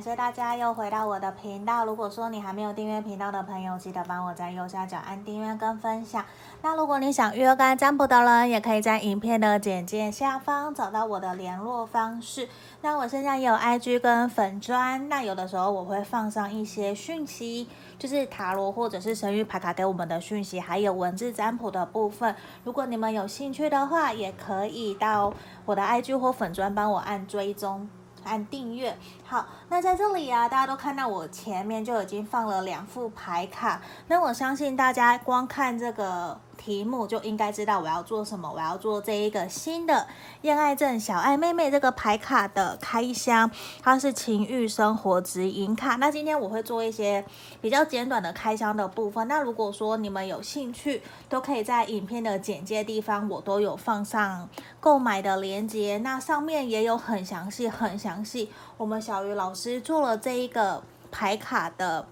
感谢大家又回到我的频道。如果说你还没有订阅频道的朋友，记得帮我在右下角按订阅跟分享。那如果你想预约个案占卜的人，也可以在影片的简介下方找到我的联络方式。那我现在也有 IG 跟粉砖，那有的时候我会放上一些讯息，就是塔罗或者是神谕牌卡给我们的讯息，还有文字占卜的部分。如果你们有兴趣的话，也可以到我的 IG 或粉砖帮我按追踪。按订阅。好，那在这里啊，大家都看到我前面就已经放了两副牌卡。那我相信大家光看这个题目就应该知道我要做什么。我要做这一个新的恋爱症小爱妹妹这个牌卡的开箱，它是情欲生活指引卡。那今天我会做一些比较简短的开箱的部分。那如果说你们有兴趣，都可以在影片的简介地方，我都有放上购买的链接。那上面也有很详细、很详细。我们小鱼老师做了这一个牌卡的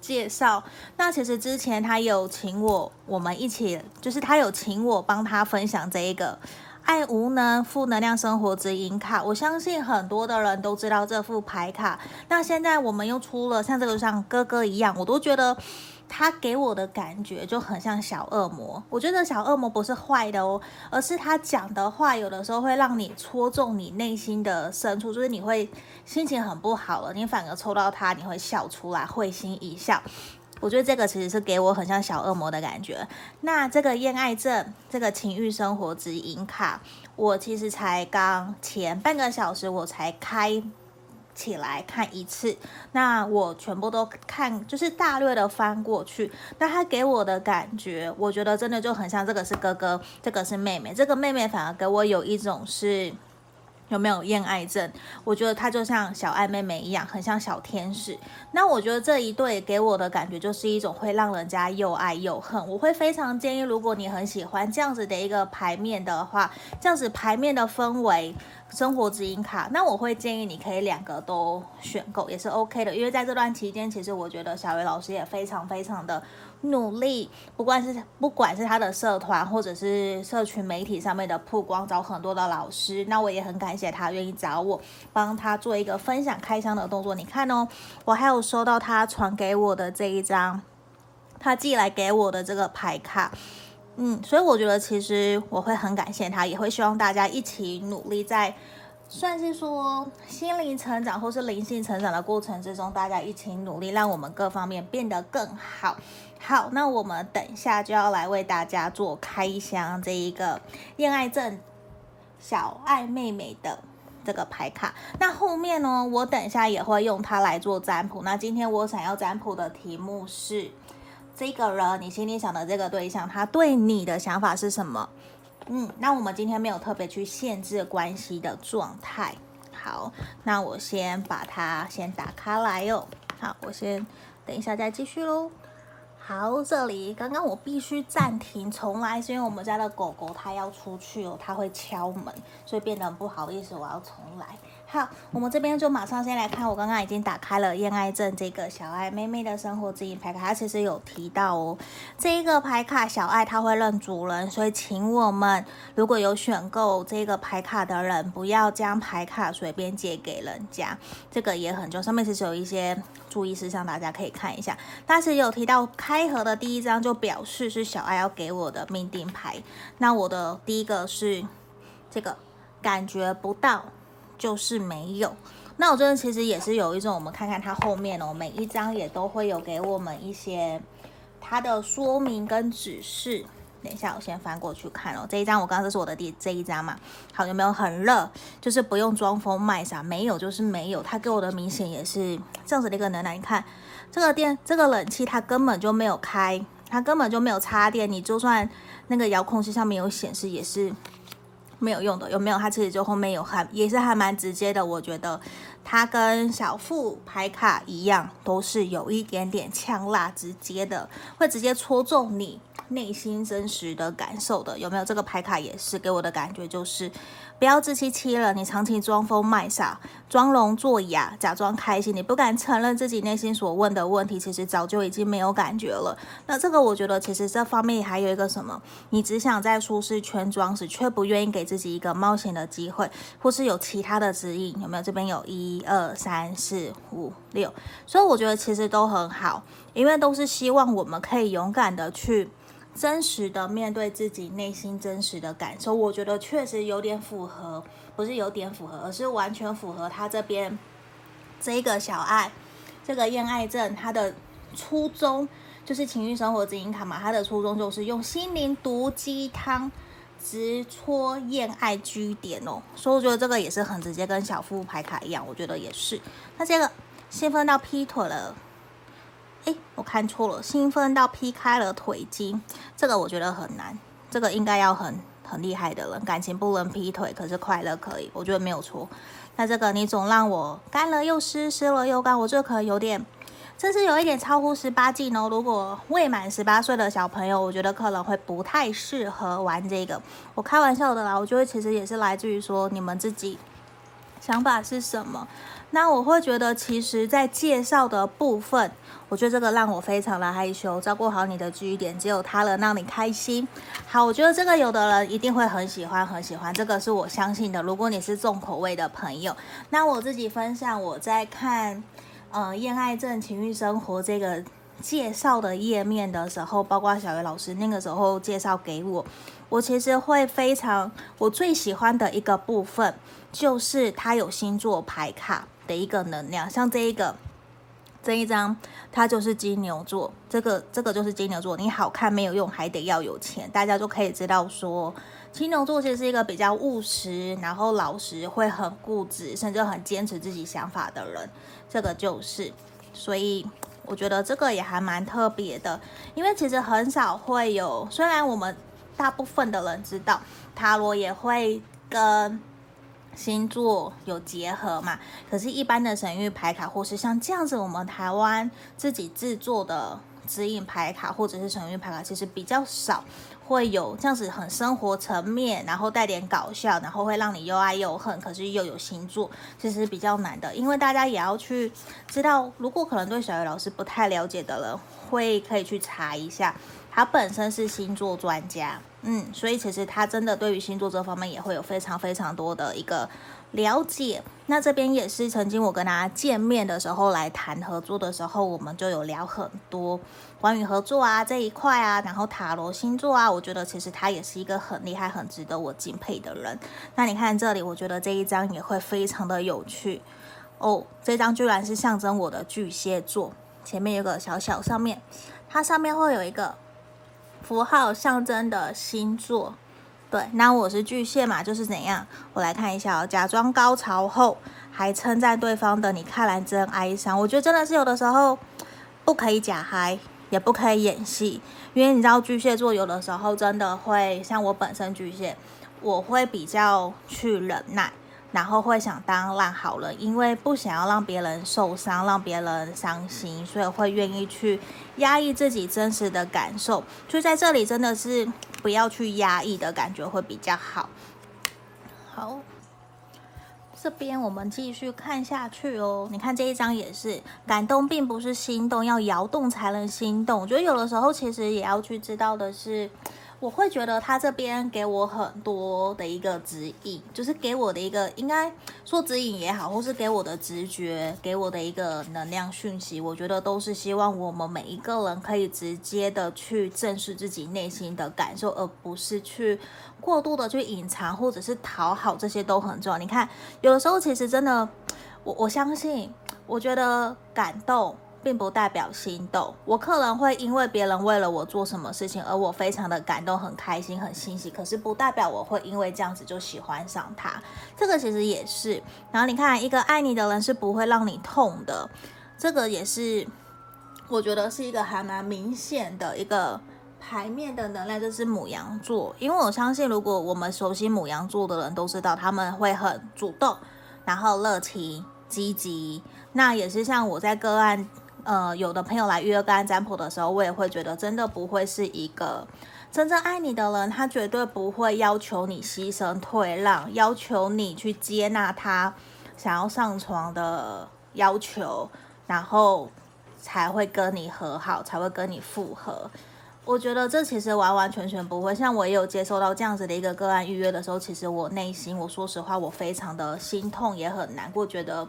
介绍。那其实之前他有请我，我们一起，就是他有请我帮他分享这一个爱无能负能量生活指引卡。我相信很多的人都知道这副牌卡。那现在我们又出了像这个像哥哥一样，我都觉得。他给我的感觉就很像小恶魔，我觉得小恶魔不是坏的哦，而是他讲的话有的时候会让你戳中你内心的深处，就是你会心情很不好了，你反而抽到他，你会笑出来，会心一笑。我觉得这个其实是给我很像小恶魔的感觉。那这个恋爱症，这个情欲生活指引卡，我其实才刚前半个小时我才开。起来看一次，那我全部都看，就是大略的翻过去。那他给我的感觉，我觉得真的就很像这个是哥哥，这个是妹妹。这个妹妹反而给我有一种是有没有厌爱症？我觉得她就像小爱妹妹一样，很像小天使。那我觉得这一对给我的感觉就是一种会让人家又爱又恨。我会非常建议，如果你很喜欢这样子的一个牌面的话，这样子牌面的氛围。生活指引卡，那我会建议你可以两个都选购，也是 OK 的。因为在这段期间，其实我觉得小维老师也非常非常的努力，不管是不管是他的社团或者是社群媒体上面的曝光，找很多的老师。那我也很感谢他愿意找我帮他做一个分享开箱的动作。你看哦，我还有收到他传给我的这一张，他寄来给我的这个牌卡。嗯，所以我觉得其实我会很感谢他，也会希望大家一起努力，在算是说心灵成长或是灵性成长的过程之中，大家一起努力，让我们各方面变得更好。好，那我们等一下就要来为大家做开箱这一个恋爱症小爱妹妹的这个牌卡。那后面呢，我等一下也会用它来做占卜。那今天我想要占卜的题目是。这个人，你心里想的这个对象，他对你的想法是什么？嗯，那我们今天没有特别去限制关系的状态。好，那我先把它先打开来哟。好，我先等一下再继续喽。好，这里刚刚我必须暂停重来，是因为我们家的狗狗它要出去哦，它会敲门，所以变得很不好意思，我要重来。好，我们这边就马上先来看，我刚刚已经打开了恋爱镇这个小爱妹妹的生活指引牌卡，它其实有提到哦，这一个牌卡小爱它会认主人，所以请我们如果有选购这个牌卡的人，不要将牌卡随便借给人家，这个也很重。上面其实有一些注意事项，大家可以看一下。但是有提到开盒的第一张就表示是小爱要给我的命定牌，那我的第一个是这个感觉不到。就是没有，那我真的其实也是有一种，我们看看它后面哦，每一张也都会有给我们一些它的说明跟指示。等一下，我先翻过去看哦。这一张我刚刚这是我的第这一张嘛，好，有没有很热？就是不用装疯卖傻，没有就是没有。它给我的明显也是这样子的一个能量。你看这个电，这个冷气它根本就没有开，它根本就没有插电。你就算那个遥控器上面有显示，也是。没有用的，有没有？他其实就后面有还也是还蛮直接的，我觉得他跟小腹牌卡一样，都是有一点点呛辣直接的，会直接戳中你内心真实的感受的，有没有？这个牌卡也是给我的感觉就是，不要自欺欺人，你长期装疯卖傻、装聋作哑，假装开心，你不敢承认自己内心所问的问题，其实早就已经没有感觉了。那这个我觉得，其实这方面还有一个什么？你只想在舒适圈装死，却不愿意给自己一个冒险的机会，或是有其他的指引，有没有？这边有一二三四五六，所以我觉得其实都很好，因为都是希望我们可以勇敢的去。真实的面对自己内心真实的感受，我觉得确实有点符合，不是有点符合，而是完全符合他这边这个小爱，这个厌爱症他的初衷，就是情欲生活指引卡嘛，他的初衷就是用心灵毒鸡汤直戳厌爱据点哦，所以我觉得这个也是很直接，跟小腹牌卡一样，我觉得也是。那这个兴奋到劈腿了。诶，我看错了，兴奋到劈开了腿筋，这个我觉得很难，这个应该要很很厉害的人，感情不能劈腿，可是快乐可以，我觉得没有错。那这个你总让我干了又湿，湿了又干，我这可能有点，这是有一点超乎十八禁哦。如果未满十八岁的小朋友，我觉得可能会不太适合玩这个。我开玩笑的啦，我觉得其实也是来自于说你们自己想法是什么。那我会觉得，其实，在介绍的部分，我觉得这个让我非常的害羞。照顾好你的据点，只有他能让你开心。好，我觉得这个有的人一定会很喜欢，很喜欢。这个是我相信的。如果你是重口味的朋友，那我自己分享，我在看，呃，恋爱症情欲生活这个介绍的页面的时候，包括小鱼老师那个时候介绍给我，我其实会非常，我最喜欢的一个部分就是它有星座牌卡。的一个能量，像这一个这一张，它就是金牛座，这个这个就是金牛座。你好看没有用，还得要有钱。大家就可以知道说，金牛座其实是一个比较务实，然后老实，会很固执，甚至很坚持自己想法的人。这个就是，所以我觉得这个也还蛮特别的，因为其实很少会有，虽然我们大部分的人知道塔罗也会跟。星座有结合嘛？可是，一般的神域牌卡，或是像这样子，我们台湾自己制作的指引牌卡，或者是神域牌卡，其实比较少会有这样子很生活层面，然后带点搞笑，然后会让你又爱又恨，可是又有星座，其实比较难的。因为大家也要去知道，如果可能对小鱼老师不太了解的人，会可以去查一下。他本身是星座专家，嗯，所以其实他真的对于星座这方面也会有非常非常多的一个了解。那这边也是曾经我跟他见面的时候来谈合作的时候，我们就有聊很多关于合作啊这一块啊，然后塔罗星座啊，我觉得其实他也是一个很厉害、很值得我敬佩的人。那你看这里，我觉得这一张也会非常的有趣哦，这张居然是象征我的巨蟹座，前面有个小小上面，它上面会有一个。符号象征的星座，对，那我是巨蟹嘛，就是怎样？我来看一下哦，假装高潮后还称赞对方的你，看来真哀伤。我觉得真的是有的时候不可以假嗨，也不可以演戏，因为你知道巨蟹座有的时候真的会像我本身巨蟹，我会比较去忍耐。然后会想当烂好人，因为不想要让别人受伤，让别人伤心，所以会愿意去压抑自己真实的感受。就在这里，真的是不要去压抑的感觉会比较好。好，这边我们继续看下去哦。你看这一张也是，感动并不是心动，要摇动才能心动。我觉得有的时候其实也要去知道的是。我会觉得他这边给我很多的一个指引，就是给我的一个应该说指引也好，或是给我的直觉，给我的一个能量讯息，我觉得都是希望我们每一个人可以直接的去正视自己内心的感受，而不是去过度的去隐藏或者是讨好，这些都很重要。你看，有的时候其实真的，我我相信，我觉得感动。并不代表心动，我可能会因为别人为了我做什么事情而我非常的感动、很开心、很欣喜，可是不代表我会因为这样子就喜欢上他。这个其实也是。然后你看，一个爱你的人是不会让你痛的，这个也是，我觉得是一个还蛮明显的一个牌面的能量，就是母羊座。因为我相信，如果我们熟悉母羊座的人都知道，他们会很主动，然后热情、积极。那也是像我在个案。呃，有的朋友来预约个案占卜的时候，我也会觉得真的不会是一个真正爱你的人，他绝对不会要求你牺牲退让，要求你去接纳他想要上床的要求，然后才会跟你和好，才会跟你复合。我觉得这其实完完全全不会。像我也有接收到这样子的一个个案预约的时候，其实我内心，我说实话，我非常的心痛，也很难过，觉得。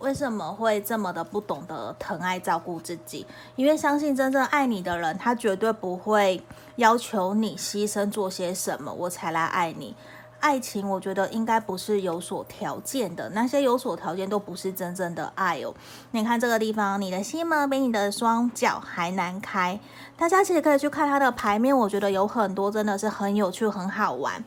为什么会这么的不懂得疼爱照顾自己？因为相信真正爱你的人，他绝对不会要求你牺牲做些什么，我才来爱你。爱情，我觉得应该不是有所条件的，那些有所条件都不是真正的爱哦。你看这个地方，你的心门比你的双脚还难开。大家其实可以去看它的牌面，我觉得有很多真的是很有趣、很好玩。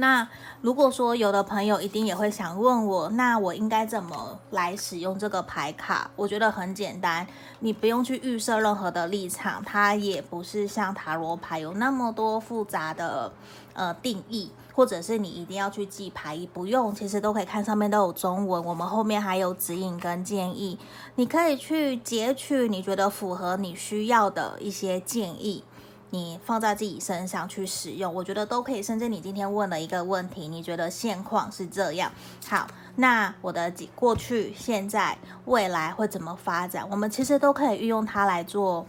那如果说有的朋友一定也会想问我，那我应该怎么来使用这个牌卡？我觉得很简单，你不用去预设任何的立场，它也不是像塔罗牌有那么多复杂的呃定义，或者是你一定要去记牌意，不用，其实都可以看上面都有中文，我们后面还有指引跟建议，你可以去截取你觉得符合你需要的一些建议。你放在自己身上去使用，我觉得都可以。甚至你今天问了一个问题，你觉得现况是这样，好，那我的过去、现在、未来会怎么发展？我们其实都可以运用它来做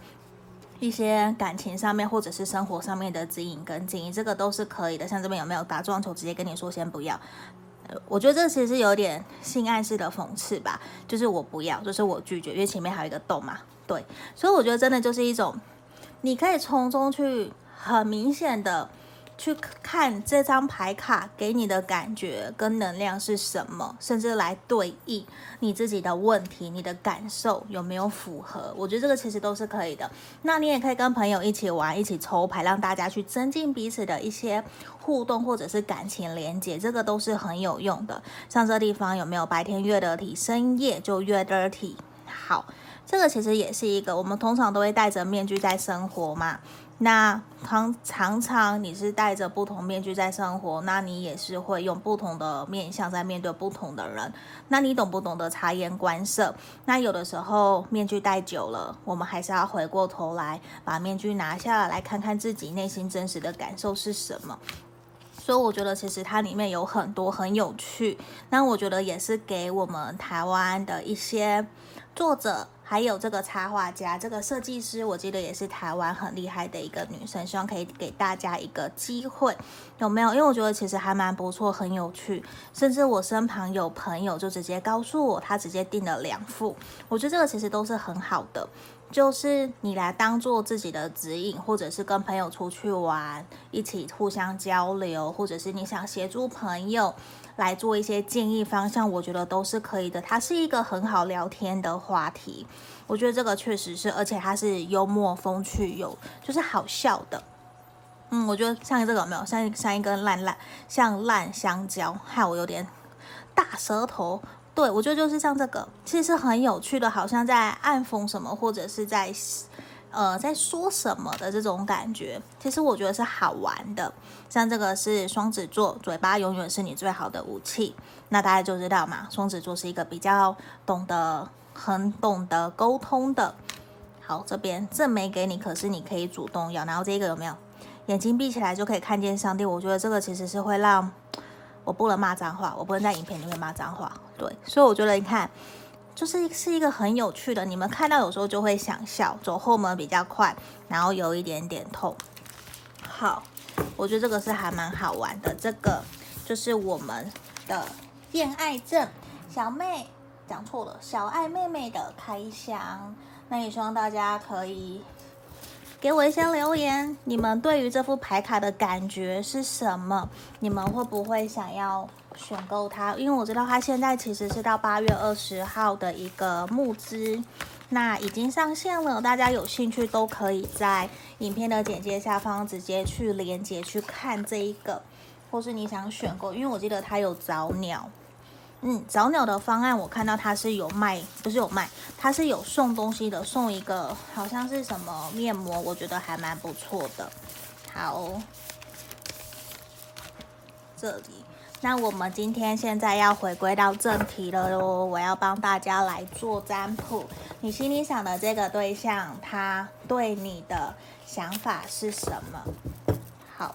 一些感情上面或者是生活上面的指引跟建议，这个都是可以的。像这边有没有打撞球？直接跟你说先不要。我觉得这其实有点性暗示的讽刺吧，就是我不要，就是我拒绝，因为前面还有一个洞嘛。对，所以我觉得真的就是一种。你可以从中去很明显的去看这张牌卡给你的感觉跟能量是什么，甚至来对应你自己的问题，你的感受有没有符合？我觉得这个其实都是可以的。那你也可以跟朋友一起玩，一起抽牌，让大家去增进彼此的一些互动或者是感情连接，这个都是很有用的。像这地方有没有白天越得体，深夜就越 dirty？好。这个其实也是一个，我们通常都会戴着面具在生活嘛。那常常常你是戴着不同面具在生活，那你也是会用不同的面相在面对不同的人。那你懂不懂得察言观色？那有的时候面具戴久了，我们还是要回过头来把面具拿下来，来看看自己内心真实的感受是什么。所以我觉得其实它里面有很多很有趣。那我觉得也是给我们台湾的一些作者。还有这个插画家，这个设计师，我记得也是台湾很厉害的一个女生，希望可以给大家一个机会，有没有？因为我觉得其实还蛮不错，很有趣，甚至我身旁有朋友就直接告诉我，他直接订了两副，我觉得这个其实都是很好的，就是你来当做自己的指引，或者是跟朋友出去玩，一起互相交流，或者是你想协助朋友。来做一些建议方向，我觉得都是可以的。它是一个很好聊天的话题，我觉得这个确实是，而且它是幽默风趣，有就是好笑的。嗯，我觉得像这个有没有像像一根烂烂像烂香蕉，害我有点大舌头。对，我觉得就是像这个，其实是很有趣的，好像在暗讽什么，或者是在。呃，在说什么的这种感觉，其实我觉得是好玩的。像这个是双子座，嘴巴永远是你最好的武器。那大家就知道嘛，双子座是一个比较懂得、很懂得沟通的。好，这边这没给你，可是你可以主动要。然后这个有没有？眼睛闭起来就可以看见上帝。我觉得这个其实是会让我不能骂脏话，我不能在影片里面骂脏话。对，所以我觉得你看。就是是一个很有趣的，你们看到有时候就会想笑，走后门比较快，然后有一点点痛。好，我觉得这个是还蛮好玩的。这个就是我们的恋爱症小妹讲错了，小爱妹妹的开箱。那也希望大家可以给我一些留言，你们对于这副牌卡的感觉是什么？你们会不会想要？选购它，因为我知道它现在其实是到八月二十号的一个募资，那已经上线了，大家有兴趣都可以在影片的简介下方直接去连接去看这一个，或是你想选购，因为我记得它有早鸟，嗯，早鸟的方案我看到它是有卖，不是有卖，它是有送东西的，送一个好像是什么面膜，我觉得还蛮不错的。好，这里。那我们今天现在要回归到正题了哟，我要帮大家来做占卜。你心里想的这个对象，他对你的想法是什么？好，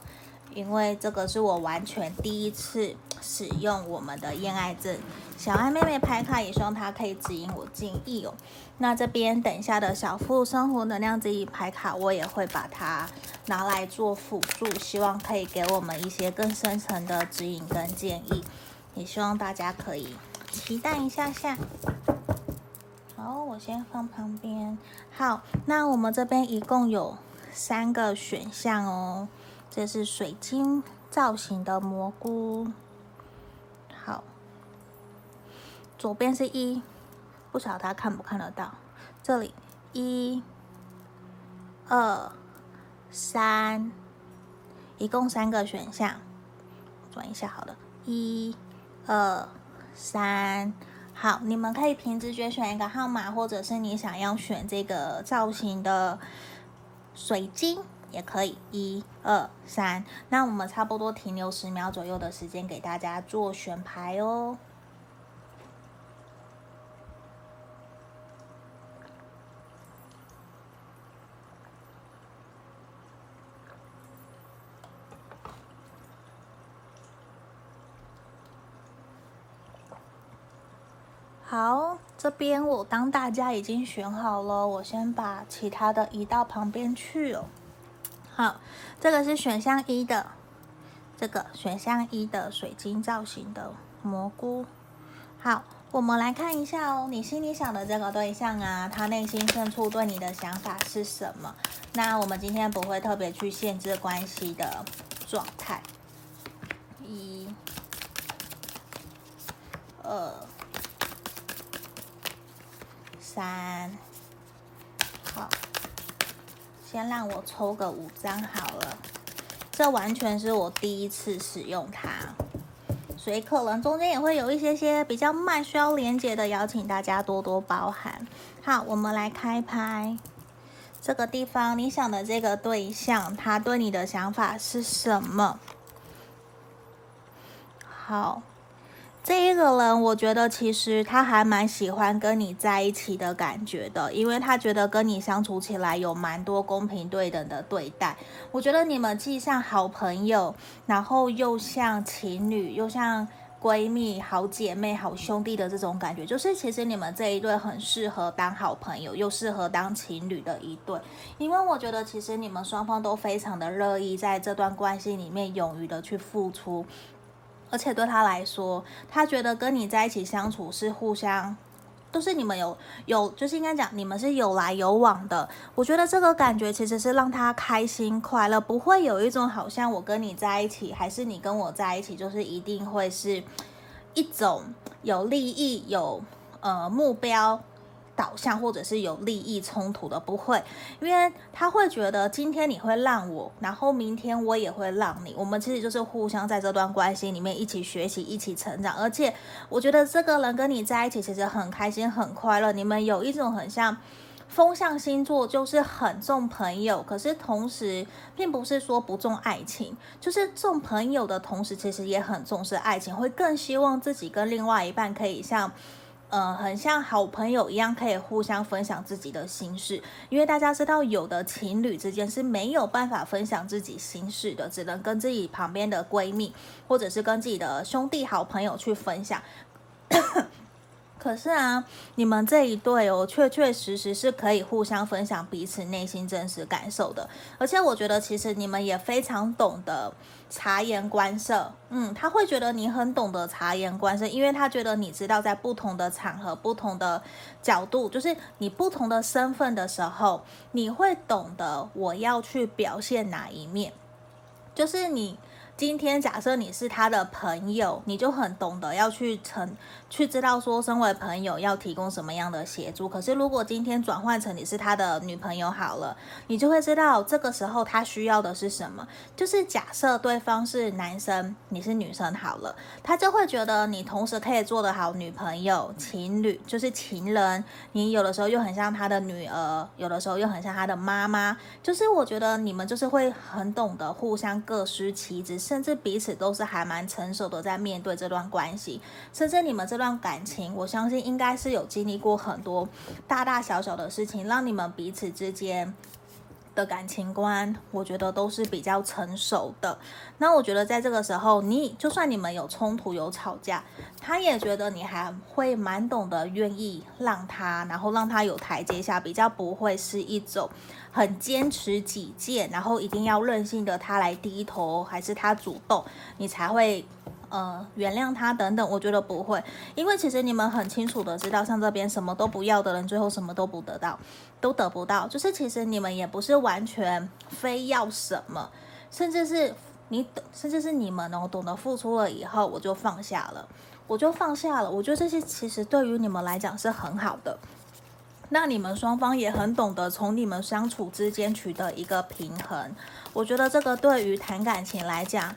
因为这个是我完全第一次使用我们的恋爱阵。小爱妹妹牌卡也希望她可以指引我建议哦。那这边等一下的小富生活能量指引牌卡，我也会把它拿来做辅助，希望可以给我们一些更深层的指引跟建议。也希望大家可以期待一下下。好，我先放旁边。好，那我们这边一共有三个选项哦。这是水晶造型的蘑菇。好。左边是一，不晓得他看不看得到？这里一、二、三，一共三个选项，转一下好了。一、二、三，好，你们可以凭直觉选一个号码，或者是你想要选这个造型的水晶也可以。一、二、三，那我们差不多停留十秒左右的时间，给大家做选牌哦。好，这边我当大家已经选好了，我先把其他的移到旁边去哦。好，这个是选项一的，这个选项一的水晶造型的蘑菇。好，我们来看一下哦，你心里想的这个对象啊，他内心深处对你的想法是什么？那我们今天不会特别去限制关系的状态。一、二。三，先让我抽个五张好了。这完全是我第一次使用它，所以可能中间也会有一些些比较慢，需要连接的，邀请大家多多包涵。好，我们来开拍。这个地方，你想的这个对象，他对你的想法是什么？好。这一个人，我觉得其实他还蛮喜欢跟你在一起的感觉的，因为他觉得跟你相处起来有蛮多公平对等的对待。我觉得你们既像好朋友，然后又像情侣，又像闺蜜、好姐妹、好兄弟的这种感觉，就是其实你们这一对很适合当好朋友，又适合当情侣的一对。因为我觉得其实你们双方都非常的乐意在这段关系里面勇于的去付出。而且对他来说，他觉得跟你在一起相处是互相，都是你们有有，就是应该讲你们是有来有往的。我觉得这个感觉其实是让他开心快乐，不会有一种好像我跟你在一起，还是你跟我在一起，就是一定会是一种有利益、有呃目标。导向或者是有利益冲突的不会，因为他会觉得今天你会让我，然后明天我也会让你，我们其实就是互相在这段关系里面一起学习、一起成长。而且我觉得这个人跟你在一起其实很开心、很快乐。你们有一种很像风象星座，就是很重朋友，可是同时并不是说不重爱情，就是重朋友的同时，其实也很重视爱情，会更希望自己跟另外一半可以像。呃，很像好朋友一样，可以互相分享自己的心事。因为大家知道，有的情侣之间是没有办法分享自己心事的，只能跟自己旁边的闺蜜，或者是跟自己的兄弟、好朋友去分享。可是啊，你们这一对哦，确确实实是可以互相分享彼此内心真实感受的。而且我觉得，其实你们也非常懂得察言观色。嗯，他会觉得你很懂得察言观色，因为他觉得你知道在不同的场合、不同的角度，就是你不同的身份的时候，你会懂得我要去表现哪一面，就是你。今天假设你是他的朋友，你就很懂得要去成去知道说，身为朋友要提供什么样的协助。可是如果今天转换成你是他的女朋友好了，你就会知道这个时候他需要的是什么。就是假设对方是男生，你是女生好了，他就会觉得你同时可以做得好女朋友、情侣，就是情人。你有的时候又很像他的女儿，有的时候又很像他的妈妈。就是我觉得你们就是会很懂得互相各司其职。甚至彼此都是还蛮成熟的在面对这段关系，甚至你们这段感情，我相信应该是有经历过很多大大小小的事情，让你们彼此之间。的感情观，我觉得都是比较成熟的。那我觉得在这个时候，你就算你们有冲突、有吵架，他也觉得你还会蛮懂得愿意让他，然后让他有台阶下，比较不会是一种很坚持己见，然后一定要任性的他来低头，还是他主动，你才会。呃，原谅他等等，我觉得不会，因为其实你们很清楚的知道，像这边什么都不要的人，最后什么都不得到，都得不到。就是其实你们也不是完全非要什么，甚至是你，甚至是你们哦懂得付出了以后，我就放下了，我就放下了。我觉得这些其实对于你们来讲是很好的。那你们双方也很懂得从你们相处之间取得一个平衡。我觉得这个对于谈感情来讲。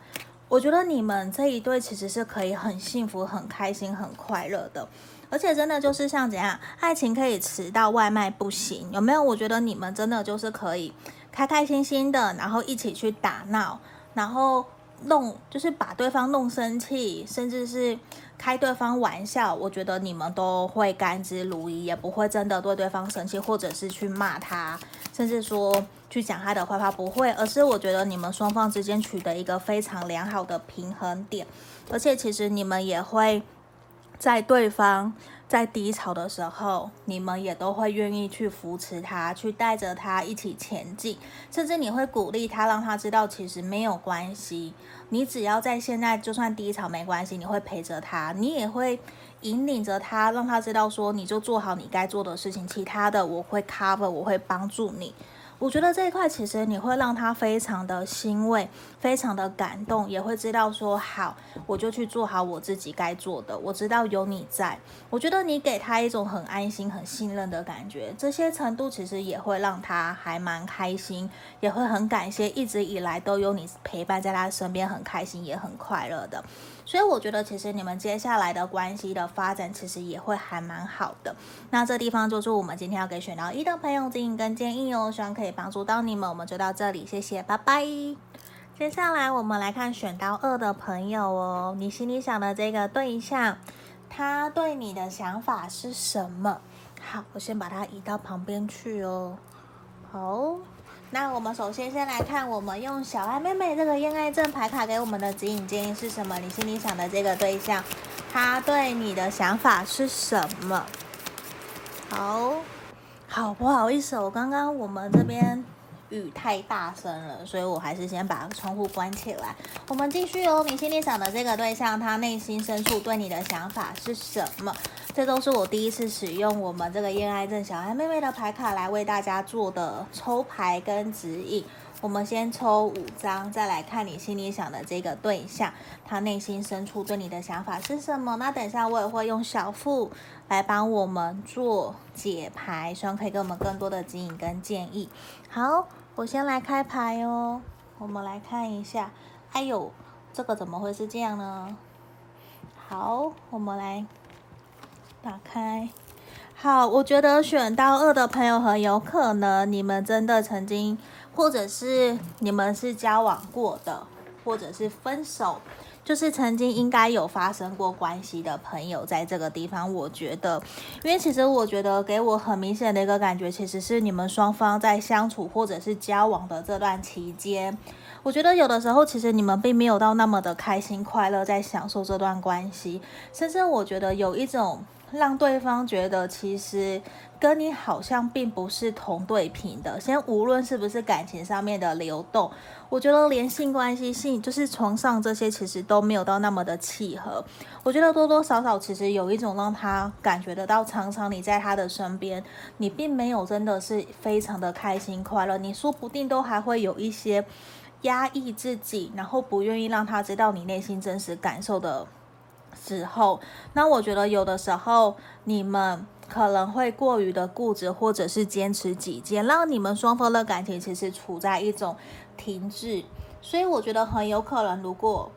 我觉得你们这一对其实是可以很幸福、很开心、很快乐的，而且真的就是像怎样，爱情可以迟到，外卖不行，有没有？我觉得你们真的就是可以开开心心的，然后一起去打闹，然后弄就是把对方弄生气，甚至是开对方玩笑，我觉得你们都会甘之如饴，也不会真的对对方生气，或者是去骂他，甚至说。去讲他的坏话不会，而是我觉得你们双方之间取得一个非常良好的平衡点，而且其实你们也会在对方在低潮的时候，你们也都会愿意去扶持他，去带着他一起前进，甚至你会鼓励他，让他知道其实没有关系，你只要在现在就算低潮没关系，你会陪着他，你也会引领着他，让他知道说你就做好你该做的事情，其他的我会 cover，我会帮助你。我觉得这一块其实你会让他非常的欣慰，非常的感动，也会知道说好，我就去做好我自己该做的。我知道有你在，我觉得你给他一种很安心、很信任的感觉，这些程度其实也会让他还蛮开心，也会很感谢一直以来都有你陪伴在他身边，很开心也很快乐的。所以我觉得，其实你们接下来的关系的发展，其实也会还蛮好的。那这地方就是我们今天要给选到一的朋友指引跟建议哦，希望可以帮助到你们。我们就到这里，谢谢，拜拜。接下来我们来看选到二的朋友哦，你心里想的这个对象，他对你的想法是什么？好，我先把它移到旁边去哦。好。那我们首先先来看，我们用小爱妹妹这个恋爱证牌卡给我们的指引建议是什么？你心里想的这个对象，他对你的想法是什么？好，好，不好意思，我刚刚我们这边雨太大声了，所以我还是先把窗户关起来。我们继续哦，你心里想的这个对象，他内心深处对你的想法是什么？这都是我第一次使用我们这个恋爱症小孩妹妹的牌卡来为大家做的抽牌跟指引。我们先抽五张，再来看你心里想的这个对象，他内心深处对你的想法是什么？那等一下我也会用小腹来帮我们做解牌，希望可以给我们更多的指引跟建议。好，我先来开牌哦。我们来看一下，哎呦，这个怎么会是这样呢？好，我们来。打开，好，我觉得选到二的朋友很有可能你们真的曾经，或者是你们是交往过的，或者是分手，就是曾经应该有发生过关系的朋友，在这个地方，我觉得，因为其实我觉得给我很明显的一个感觉，其实是你们双方在相处或者是交往的这段期间。我觉得有的时候，其实你们并没有到那么的开心快乐，在享受这段关系，甚至我觉得有一种让对方觉得其实跟你好像并不是同对频的。先无论是不是感情上面的流动，我觉得连性关系性就是床上这些，其实都没有到那么的契合。我觉得多多少少其实有一种让他感觉得到，常常你在他的身边，你并没有真的是非常的开心快乐，你说不定都还会有一些。压抑自己，然后不愿意让他知道你内心真实感受的时候，那我觉得有的时候你们可能会过于的固执，或者是坚持己见，让你们双方的感情其实处在一种停滞。所以我觉得很有可能，如果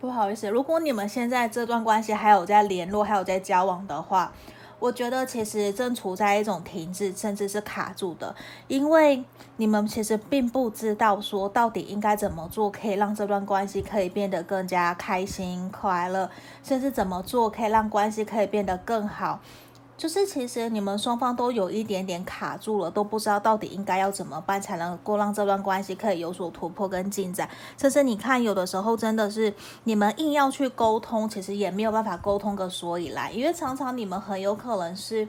不好意思，如果你们现在这段关系还有在联络，还有在交往的话，我觉得其实正处在一种停滞，甚至是卡住的，因为你们其实并不知道说到底应该怎么做，可以让这段关系可以变得更加开心快乐，甚至怎么做可以让关系可以变得更好。就是其实你们双方都有一点点卡住了，都不知道到底应该要怎么办才能够让这段关系可以有所突破跟进展。甚至你看，有的时候真的是你们硬要去沟通，其实也没有办法沟通个所以来，因为常常你们很有可能是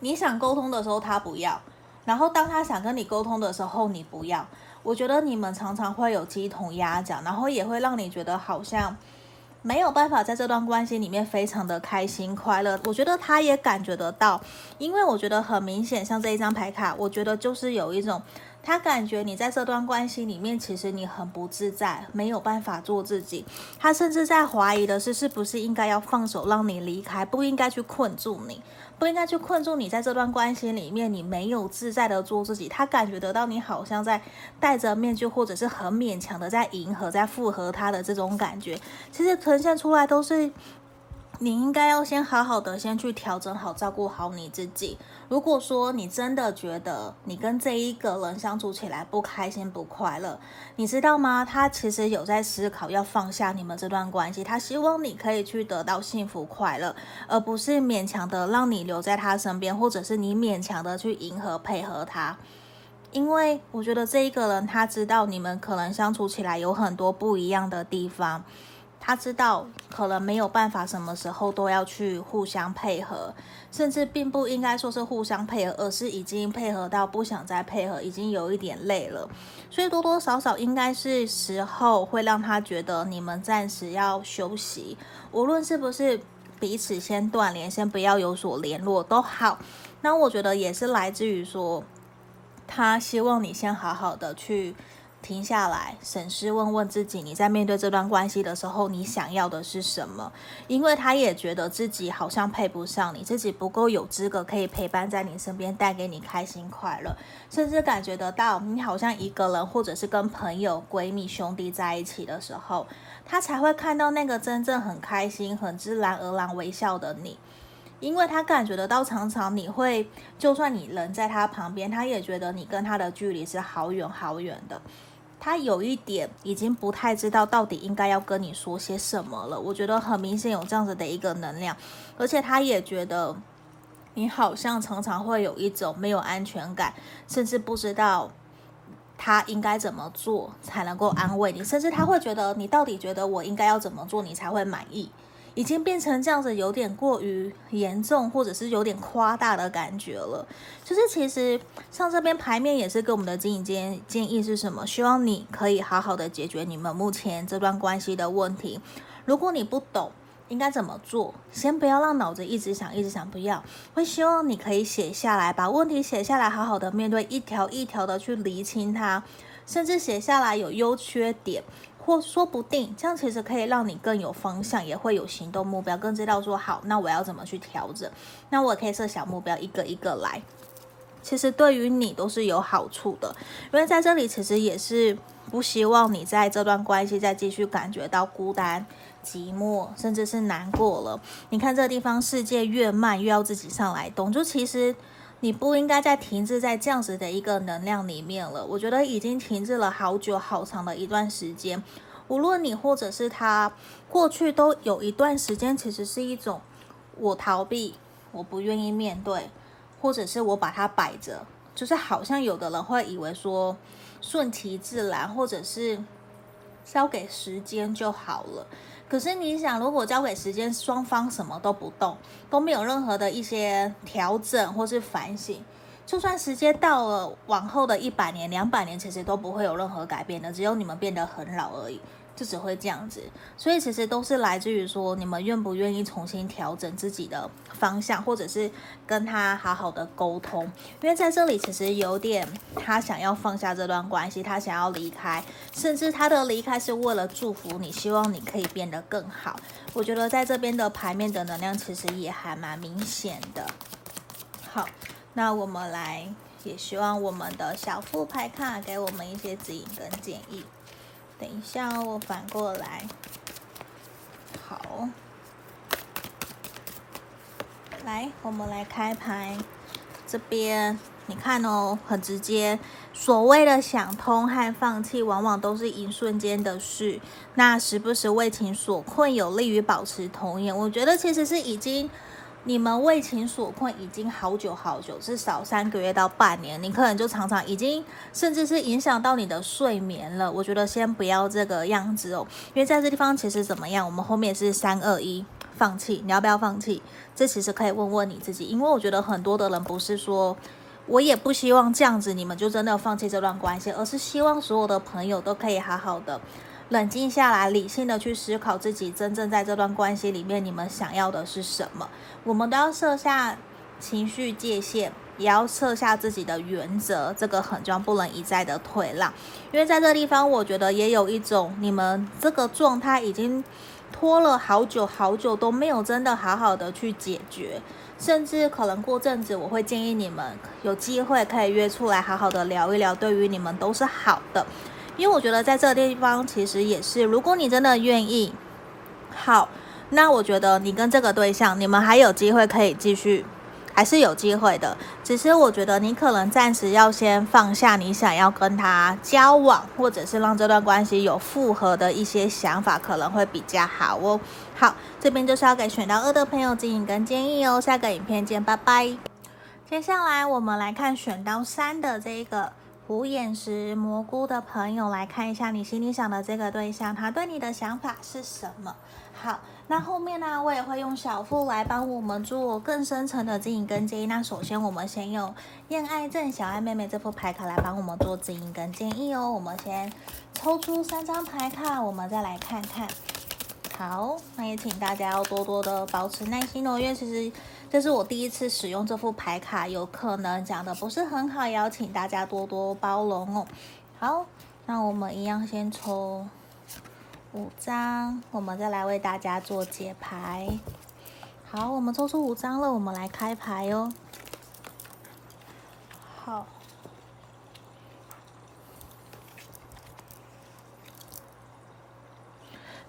你想沟通的时候他不要，然后当他想跟你沟通的时候你不要。我觉得你们常常会有鸡同鸭讲，然后也会让你觉得好像。没有办法在这段关系里面非常的开心快乐，我觉得他也感觉得到，因为我觉得很明显，像这一张牌卡，我觉得就是有一种。他感觉你在这段关系里面，其实你很不自在，没有办法做自己。他甚至在怀疑的是，是不是应该要放手让你离开，不应该去困住你，不应该去困住你。在这段关系里面，你没有自在的做自己。他感觉得到你好像在戴着面具，或者是很勉强的在迎合、在附和他的这种感觉，其实呈现出来都是。你应该要先好好的先去调整好，照顾好你自己。如果说你真的觉得你跟这一个人相处起来不开心、不快乐，你知道吗？他其实有在思考要放下你们这段关系，他希望你可以去得到幸福快乐，而不是勉强的让你留在他身边，或者是你勉强的去迎合配合他。因为我觉得这一个人他知道你们可能相处起来有很多不一样的地方。他知道可能没有办法，什么时候都要去互相配合，甚至并不应该说是互相配合，而是已经配合到不想再配合，已经有一点累了。所以多多少少应该是时候会让他觉得你们暂时要休息，无论是不是彼此先断联，先不要有所联络都好。那我觉得也是来自于说，他希望你先好好的去。停下来，审视，问问自己，你在面对这段关系的时候，你想要的是什么？因为他也觉得自己好像配不上你，自己不够有资格可以陪伴在你身边，带给你开心快乐，甚至感觉得到你好像一个人，或者是跟朋友、闺蜜、兄弟在一起的时候，他才会看到那个真正很开心、很自然而然微笑的你。因为他感觉得到，常常你会，就算你人在他旁边，他也觉得你跟他的距离是好远好远的。他有一点已经不太知道到底应该要跟你说些什么了。我觉得很明显有这样子的一个能量，而且他也觉得你好像常常会有一种没有安全感，甚至不知道他应该怎么做才能够安慰你，甚至他会觉得你到底觉得我应该要怎么做你才会满意。已经变成这样子，有点过于严重，或者是有点夸大的感觉了。就是其实像这边牌面也是给我们的经营建建议是什么？希望你可以好好的解决你们目前这段关系的问题。如果你不懂应该怎么做，先不要让脑子一直想，一直想，不要。会希望你可以写下来，把问题写下来，好好的面对，一条一条的去厘清它，甚至写下来有优缺点。或说不定，这样其实可以让你更有方向，也会有行动目标，更知道说好，那我要怎么去调整？那我可以设小目标，一个一个来。其实对于你都是有好处的，因为在这里其实也是不希望你在这段关系再继续感觉到孤单、寂寞，甚至是难过了。你看这个地方，世界越慢越要自己上来动，就其实。你不应该再停滞在这样子的一个能量里面了。我觉得已经停滞了好久好长的一段时间。无论你或者是他，过去都有一段时间，其实是一种我逃避，我不愿意面对，或者是我把它摆着，就是好像有的人会以为说顺其自然，或者是交给时间就好了。可是你想，如果交给时间，双方什么都不动，都没有任何的一些调整或是反省，就算时间到了往后的一百年、两百年，其实都不会有任何改变的，只有你们变得很老而已。就只会这样子，所以其实都是来自于说你们愿不愿意重新调整自己的方向，或者是跟他好好的沟通。因为在这里其实有点他想要放下这段关系，他想要离开，甚至他的离开是为了祝福你，希望你可以变得更好。我觉得在这边的牌面的能量其实也还蛮明显的。好，那我们来，也希望我们的小副牌卡给我们一些指引跟建议。等一下，我反过来。好，来，我们来开牌，这边你看哦，很直接。所谓的想通和放弃，往往都是一瞬间的事。那时不时为情所困，有利于保持童颜。我觉得其实是已经。你们为情所困已经好久好久，至少三个月到半年，你可能就常常已经甚至是影响到你的睡眠了。我觉得先不要这个样子哦，因为在这地方其实怎么样，我们后面是三二一，放弃，你要不要放弃？这其实可以问问你自己，因为我觉得很多的人不是说，我也不希望这样子，你们就真的放弃这段关系，而是希望所有的朋友都可以好好的。冷静下来，理性的去思考自己真正在这段关系里面，你们想要的是什么？我们都要设下情绪界限，也要设下自己的原则，这个很重要，不能一再的退让。因为在这地方，我觉得也有一种你们这个状态已经拖了好久好久都没有真的好好的去解决，甚至可能过阵子，我会建议你们有机会可以约出来好好的聊一聊，对于你们都是好的。因为我觉得在这个地方其实也是，如果你真的愿意，好，那我觉得你跟这个对象，你们还有机会可以继续，还是有机会的。只是我觉得你可能暂时要先放下你想要跟他交往，或者是让这段关系有复合的一些想法，可能会比较好哦。好，这边就是要给选到二的朋友指引跟建议哦。下个影片见，拜拜。接下来我们来看选到三的这一个。虎眼石蘑菇的朋友来看一下你心里想的这个对象，他对你的想法是什么？好，那后面呢，我也会用小腹来帮我们做更深层的指引跟建议。那首先，我们先用恋爱症小爱妹妹这副牌卡来帮我们做指引跟建议哦。我们先抽出三张牌卡，我们再来看看。好，那也请大家要多多的保持耐心哦，因为其实。这是我第一次使用这副牌卡，有可能讲的不是很好，邀请大家多多包容哦。好，那我们一样先抽五张，我们再来为大家做解牌。好，我们抽出五张了，我们来开牌哦。好。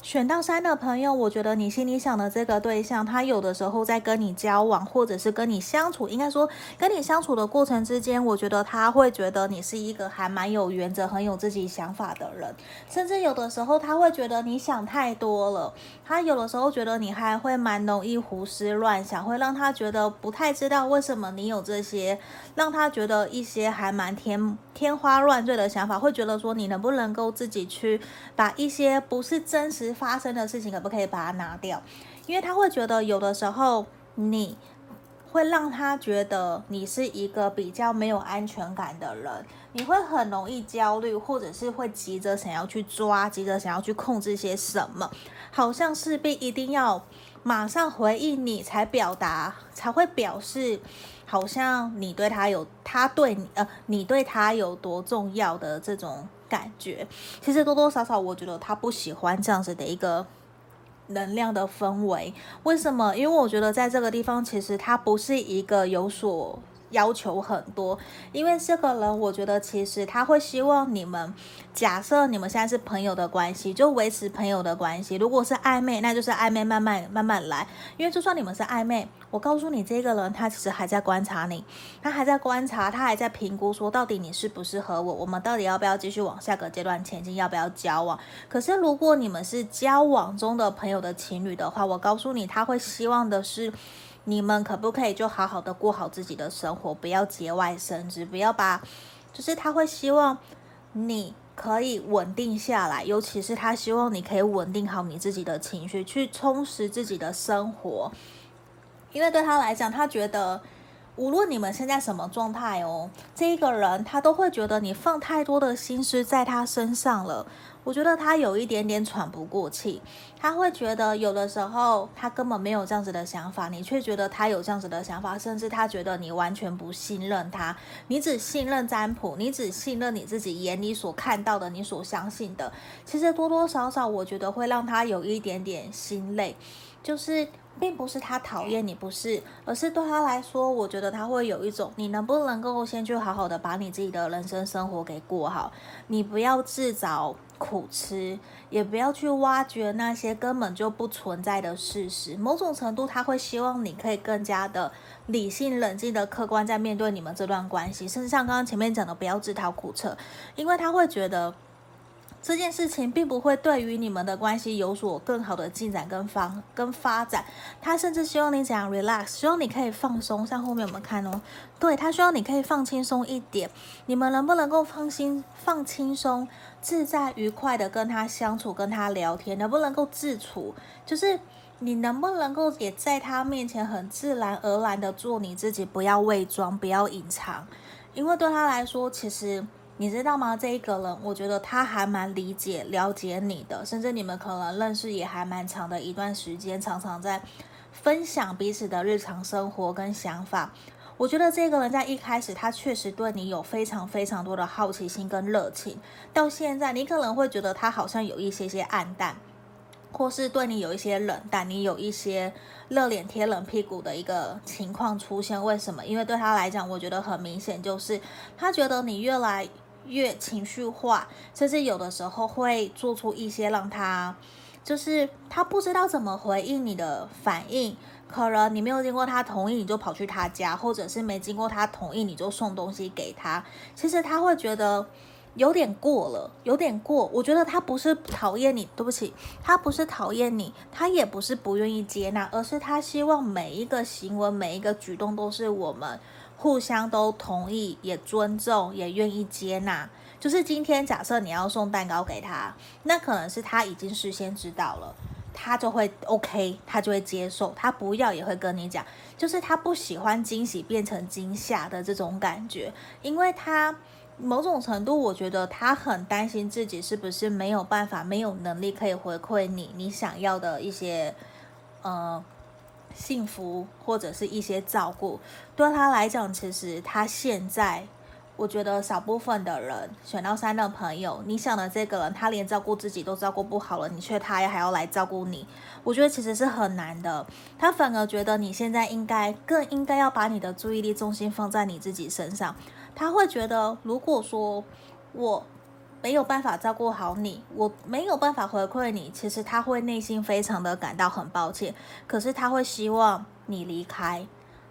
选到三的朋友，我觉得你心里想的这个对象，他有的时候在跟你交往，或者是跟你相处，应该说跟你相处的过程之间，我觉得他会觉得你是一个还蛮有原则、很有自己想法的人，甚至有的时候他会觉得你想太多了，他有的时候觉得你还会蛮容易胡思乱想，会让他觉得不太知道为什么你有这些，让他觉得一些还蛮天天花乱坠的想法，会觉得说你能不能够自己去把一些不是真实。发生的事情可不可以把它拿掉？因为他会觉得有的时候你会让他觉得你是一个比较没有安全感的人，你会很容易焦虑，或者是会急着想要去抓，急着想要去控制些什么，好像势必一定要马上回应你才表达，才会表示好像你对他有，他对你呃，你对他有多重要的这种。感觉其实多多少少，我觉得他不喜欢这样子的一个能量的氛围。为什么？因为我觉得在这个地方，其实他不是一个有所。要求很多，因为这个人，我觉得其实他会希望你们，假设你们现在是朋友的关系，就维持朋友的关系。如果是暧昧，那就是暧昧，慢慢慢慢来。因为就算你们是暧昧，我告诉你，这个人他其实还在观察你，他还在观察，他还在评估，说到底你适不适合我，我们到底要不要继续往下个阶段前进，要不要交往？可是如果你们是交往中的朋友的情侣的话，我告诉你，他会希望的是。你们可不可以就好好的过好自己的生活，不要节外生枝，不要把，就是他会希望你可以稳定下来，尤其是他希望你可以稳定好你自己的情绪，去充实自己的生活，因为对他来讲，他觉得无论你们现在什么状态哦，这一个人他都会觉得你放太多的心思在他身上了。我觉得他有一点点喘不过气，他会觉得有的时候他根本没有这样子的想法，你却觉得他有这样子的想法，甚至他觉得你完全不信任他，你只信任占卜，你只信任你自己眼里所看到的，你所相信的，其实多多少少我觉得会让他有一点点心累。就是并不是他讨厌你，不是，而是对他来说，我觉得他会有一种，你能不能够先去好好的把你自己的人生生活给过好，你不要自找苦吃，也不要去挖掘那些根本就不存在的事实。某种程度，他会希望你可以更加的理性、冷静的客观在面对你们这段关系，甚至像刚刚前面讲的，不要自讨苦吃，因为他会觉得。这件事情并不会对于你们的关系有所更好的进展跟方跟发展，他甚至希望你怎样 relax，希望你可以放松。像后面我们看哦，对，他希望你可以放轻松一点。你们能不能够放心、放轻松、自在、愉快的跟他相处、跟他聊天？能不能够自处？就是你能不能够也在他面前很自然而然的做你自己，不要伪装，不要隐藏，因为对他来说，其实。你知道吗？这一个人，我觉得他还蛮理解、了解你的，甚至你们可能认识也还蛮长的一段时间，常常在分享彼此的日常生活跟想法。我觉得这个人在一开始，他确实对你有非常非常多的好奇心跟热情。到现在，你可能会觉得他好像有一些些暗淡，或是对你有一些冷淡，你有一些热脸贴冷屁股的一个情况出现。为什么？因为对他来讲，我觉得很明显，就是他觉得你越来。越情绪化，甚至有的时候会做出一些让他，就是他不知道怎么回应你的反应。可能你没有经过他同意，你就跑去他家，或者是没经过他同意，你就送东西给他。其实他会觉得有点过了，有点过。我觉得他不是讨厌你，对不起，他不是讨厌你，他也不是不愿意接纳，而是他希望每一个行为、每一个举动都是我们。互相都同意，也尊重，也愿意接纳。就是今天，假设你要送蛋糕给他，那可能是他已经事先知道了，他就会 OK，他就会接受。他不要也会跟你讲，就是他不喜欢惊喜变成惊吓的这种感觉，因为他某种程度，我觉得他很担心自己是不是没有办法、没有能力可以回馈你你想要的一些，呃。幸福或者是一些照顾，对他来讲，其实他现在，我觉得少部分的人选到三的朋友，你想的这个人，他连照顾自己都照顾不好了，你却他还要来照顾你，我觉得其实是很难的。他反而觉得你现在应该更应该要把你的注意力重心放在你自己身上。他会觉得，如果说我。没有办法照顾好你，我没有办法回馈你。其实他会内心非常的感到很抱歉，可是他会希望你离开。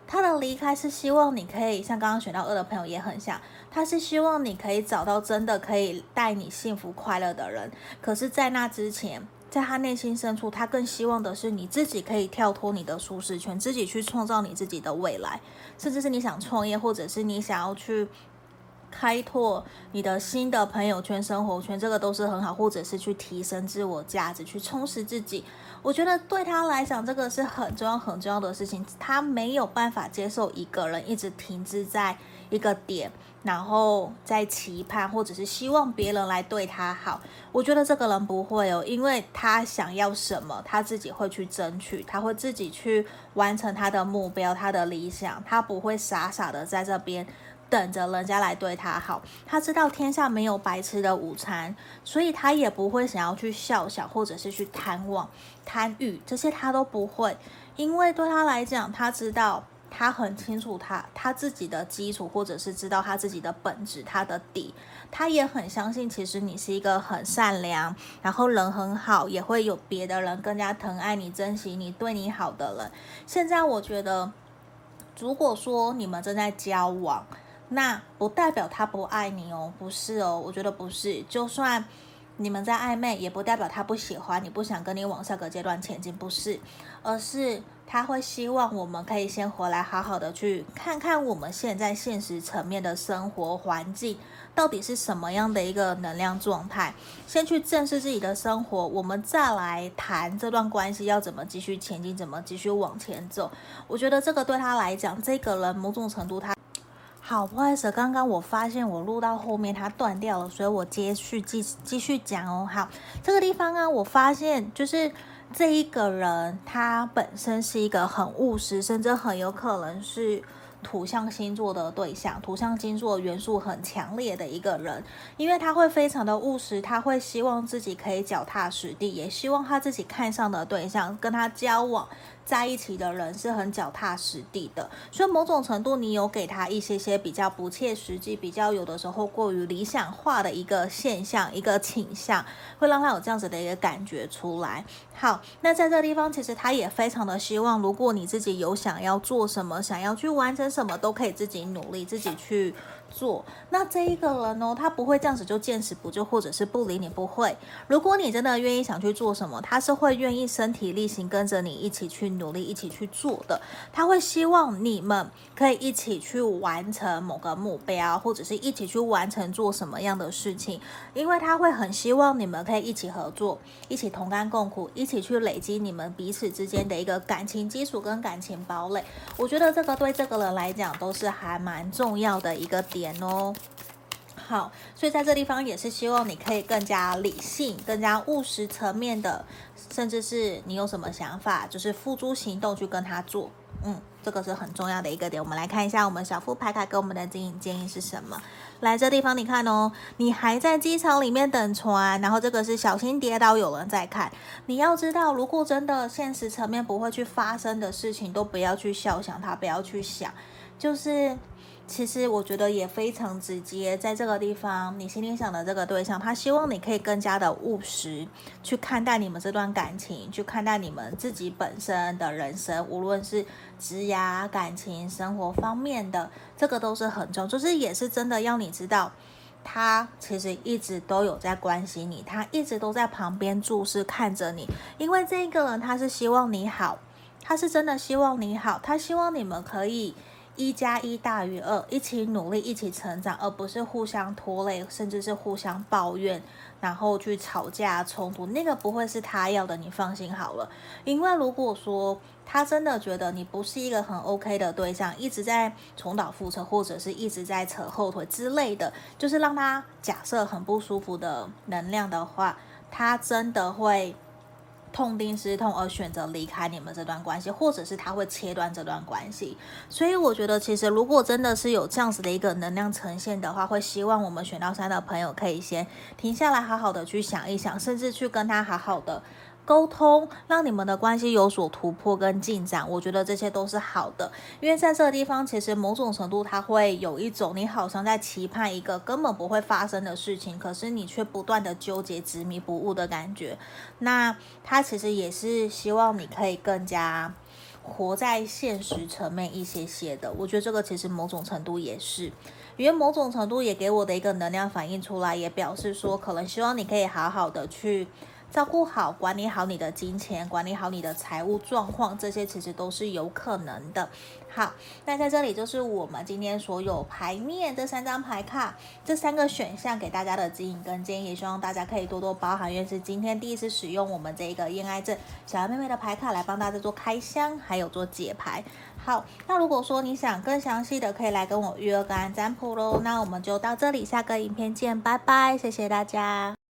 他的离开是希望你可以像刚刚选到二的朋友也很像，他是希望你可以找到真的可以带你幸福快乐的人。可是，在那之前，在他内心深处，他更希望的是你自己可以跳脱你的舒适圈，自己去创造你自己的未来，甚至是你想创业，或者是你想要去。开拓你的新的朋友圈、生活圈，这个都是很好，或者是去提升自我价值、去充实自己。我觉得对他来讲，这个是很重要、很重要的事情。他没有办法接受一个人一直停滞在一个点，然后在期盼或者是希望别人来对他好。我觉得这个人不会哦，因为他想要什么，他自己会去争取，他会自己去完成他的目标、他的理想，他不会傻傻的在这边。等着人家来对他好，他知道天下没有白吃的午餐，所以他也不会想要去笑笑，或者是去贪望、贪欲，这些他都不会，因为对他来讲，他知道他很清楚他他自己的基础，或者是知道他自己的本质，他的底，他也很相信，其实你是一个很善良，然后人很好，也会有别的人更加疼爱你、珍惜你、对你好的人。现在我觉得，如果说你们正在交往，那不代表他不爱你哦，不是哦，我觉得不是。就算你们在暧昧，也不代表他不喜欢你，不想跟你往下个阶段前进，不是。而是他会希望我们可以先回来，好好的去看看我们现在现实层面的生活环境到底是什么样的一个能量状态，先去正视自己的生活，我们再来谈这段关系要怎么继续前进，怎么继续往前走。我觉得这个对他来讲，这个人某种程度他。好，不好意思，刚刚我发现我录到后面它断掉了，所以我接续继继续讲哦。好，这个地方啊，我发现就是这一个人他本身是一个很务实，甚至很有可能是土象星座的对象，土象星座元素很强烈的一个人，因为他会非常的务实，他会希望自己可以脚踏实地，也希望他自己看上的对象跟他交往在一起的人是很脚踏实地的，所以某种程度你有给他一些些比较不切实际、比较有的时候过于理想化的一个现象、一个倾向，会让他有这样子的一个感觉出来。好，那在这个地方，其实他也非常的希望，如果你自己有想要做什么、想要去完成什么，都可以自己努力、自己去做。那这一个人呢，他不会这样子就见死不救，或者是不理你，不会。如果你真的愿意想去做什么，他是会愿意身体力行跟着你一起去努力、一起去做的。他会希望你们可以一起去完成某个目标，或者是一起去完成做什么样的事情，因为他会很希望你们可以一起合作，一起同甘共苦，一。起去累积你们彼此之间的一个感情基础跟感情堡垒，我觉得这个对这个人来讲都是还蛮重要的一个点哦。好，所以在这地方也是希望你可以更加理性、更加务实层面的，甚至是你有什么想法，就是付诸行动去跟他做。嗯，这个是很重要的一个点。我们来看一下我们小副牌卡给我们的经营建议是什么。来这地方，你看哦，你还在机场里面等船，然后这个是小心跌倒，有人在看。你要知道，如果真的现实层面不会去发生的事情，都不要去笑想它，不要去想，就是。其实我觉得也非常直接，在这个地方，你心里想的这个对象，他希望你可以更加的务实去看待你们这段感情，去看待你们自己本身的人生，无论是职涯、感情、生活方面的，这个都是很重，就是也是真的要你知道，他其实一直都有在关心你，他一直都在旁边注视看着你，因为这个人他是希望你好，他是真的希望你好，他希望你们可以。一加一大于二，一起努力，一起成长，而不是互相拖累，甚至是互相抱怨，然后去吵架冲突，那个不会是他要的，你放心好了。因为如果说他真的觉得你不是一个很 OK 的对象，一直在重蹈覆辙，或者是一直在扯后腿之类的，就是让他假设很不舒服的能量的话，他真的会。痛定思痛而选择离开你们这段关系，或者是他会切断这段关系。所以我觉得，其实如果真的是有这样子的一个能量呈现的话，会希望我们选到三的朋友可以先停下来，好好的去想一想，甚至去跟他好好的。沟通，让你们的关系有所突破跟进展，我觉得这些都是好的。因为在这个地方，其实某种程度，它会有一种你好像在期盼一个根本不会发生的事情，可是你却不断的纠结、执迷不悟的感觉。那他其实也是希望你可以更加活在现实层面一些些的。我觉得这个其实某种程度也是，因为某种程度也给我的一个能量反映出来，也表示说，可能希望你可以好好的去。照顾好，管理好你的金钱，管理好你的财务状况，这些其实都是有可能的。好，那在这里就是我们今天所有牌面这三张牌卡，这三个选项给大家的指引跟建议，希望大家可以多多包涵。因为是今天第一次使用我们这个恋爱镇小羊妹妹的牌卡来帮大家做开箱，还有做解牌。好，那如果说你想更详细的，可以来跟我预约个案占卜喽。那我们就到这里，下个影片见，拜拜，谢谢大家。